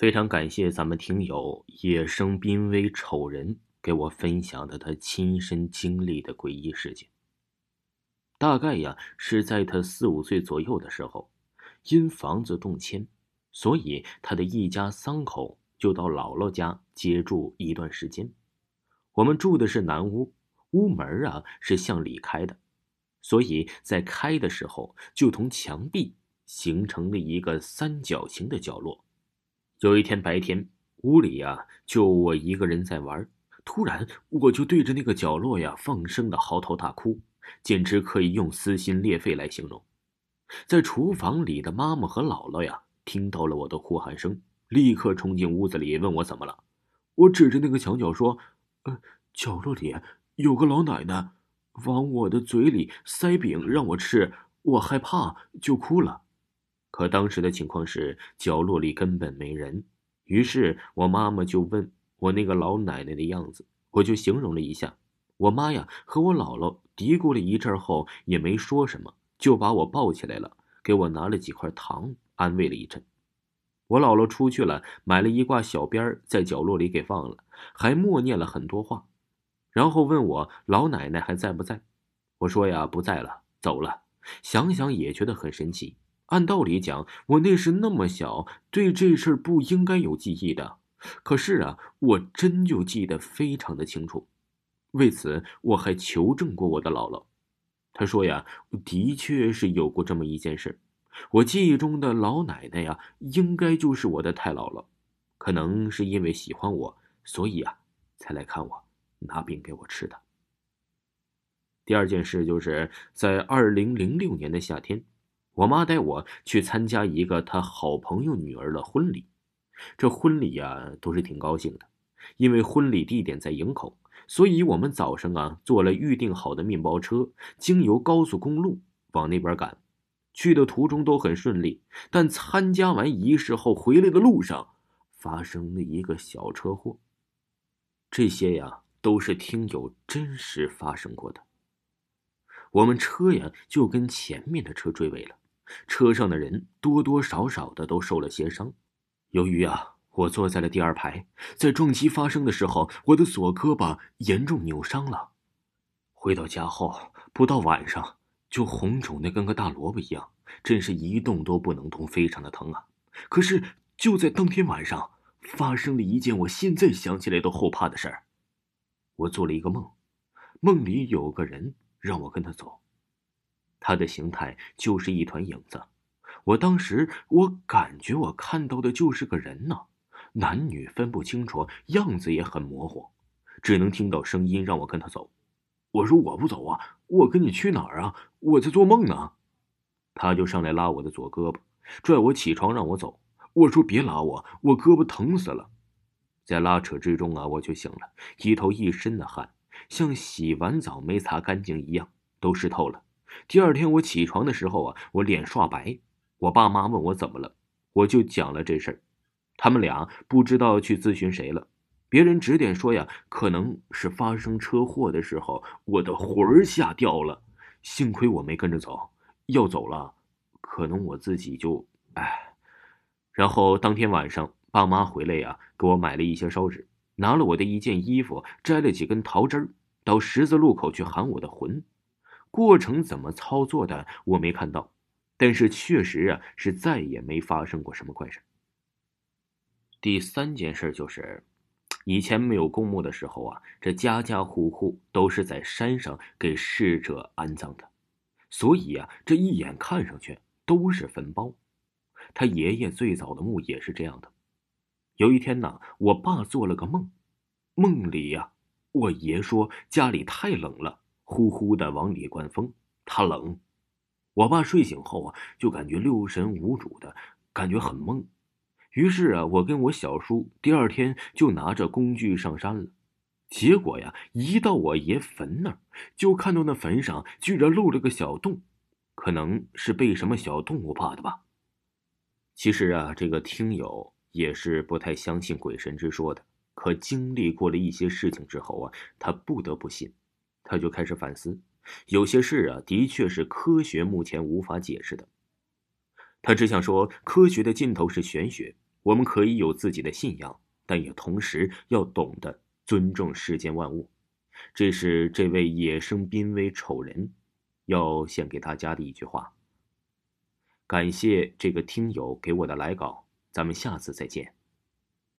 非常感谢咱们听友野生濒危丑人给我分享的他亲身经历的诡异事件。大概呀是在他四五岁左右的时候，因房子动迁，所以他的一家三口就到姥姥家接住一段时间。我们住的是南屋，屋门啊是向里开的，所以在开的时候就同墙壁形成了一个三角形的角落。有一天白天，屋里呀就我一个人在玩，突然我就对着那个角落呀放声的嚎啕大哭，简直可以用撕心裂肺来形容。在厨房里的妈妈和姥姥呀听到了我的哭喊声，立刻冲进屋子里问我怎么了。我指着那个墙角说。呃，角落里有个老奶奶，往我的嘴里塞饼让我吃，我害怕就哭了。可当时的情况是角落里根本没人，于是我妈妈就问我那个老奶奶的样子，我就形容了一下。我妈呀和我姥姥嘀咕了一阵后也没说什么，就把我抱起来了，给我拿了几块糖，安慰了一阵。我姥姥出去了，买了一挂小鞭儿在角落里给放了，还默念了很多话，然后问我老奶奶还在不在。我说呀，不在了，走了。想想也觉得很神奇。按道理讲，我那时那么小，对这事儿不应该有记忆的。可是啊，我真就记得非常的清楚。为此，我还求证过我的姥姥，她说呀，的确是有过这么一件事。我记忆中的老奶奶呀，应该就是我的太姥姥，可能是因为喜欢我，所以啊，才来看我，拿饼给我吃的。第二件事就是在二零零六年的夏天，我妈带我去参加一个她好朋友女儿的婚礼，这婚礼呀都是挺高兴的，因为婚礼地点在营口，所以我们早上啊坐了预定好的面包车，经由高速公路往那边赶。去的途中都很顺利，但参加完仪式后回来的路上，发生了一个小车祸。这些呀都是听友真实发生过的。我们车呀就跟前面的车追尾了，车上的人多多少少的都受了些伤。由于啊我坐在了第二排，在撞击发生的时候，我的左胳膊严重扭伤了。回到家后，不到晚上。就红肿的跟个大萝卜一样，真是一动都不能动，非常的疼啊！可是就在当天晚上，发生了一件我现在想起来都后怕的事儿。我做了一个梦，梦里有个人让我跟他走，他的形态就是一团影子。我当时我感觉我看到的就是个人呢，男女分不清楚，样子也很模糊，只能听到声音让我跟他走。我说我不走啊，我跟你去哪儿啊？我在做梦呢。他就上来拉我的左胳膊，拽我起床让我走。我说别拉我，我胳膊疼死了。在拉扯之中啊，我就醒了，一头一身的汗，像洗完澡没擦干净一样，都湿透了。第二天我起床的时候啊，我脸刷白。我爸妈问我怎么了，我就讲了这事儿。他们俩不知道去咨询谁了。别人指点说呀，可能是发生车祸的时候，我的魂儿吓掉了。幸亏我没跟着走，要走了，可能我自己就哎。然后当天晚上，爸妈回来呀，给我买了一些烧纸，拿了我的一件衣服，摘了几根桃枝儿，到十字路口去喊我的魂。过程怎么操作的，我没看到，但是确实啊，是再也没发生过什么怪事。第三件事就是。以前没有公墓的时候啊，这家家户户都是在山上给逝者安葬的，所以啊，这一眼看上去都是坟包。他爷爷最早的墓也是这样的。有一天呢，我爸做了个梦，梦里呀，我爷说家里太冷了，呼呼的往里灌风，他冷。我爸睡醒后啊，就感觉六神无主的，感觉很懵。于是啊，我跟我小叔第二天就拿着工具上山了。结果呀，一到我爷坟那儿，就看到那坟上居然露了个小洞，可能是被什么小动物怕的吧。其实啊，这个听友也是不太相信鬼神之说的，可经历过了一些事情之后啊，他不得不信，他就开始反思，有些事啊，的确是科学目前无法解释的。他只想说，科学的尽头是玄学，我们可以有自己的信仰，但也同时要懂得尊重世间万物。这是这位野生濒危丑人要献给大家的一句话。感谢这个听友给我的来稿，咱们下次再见。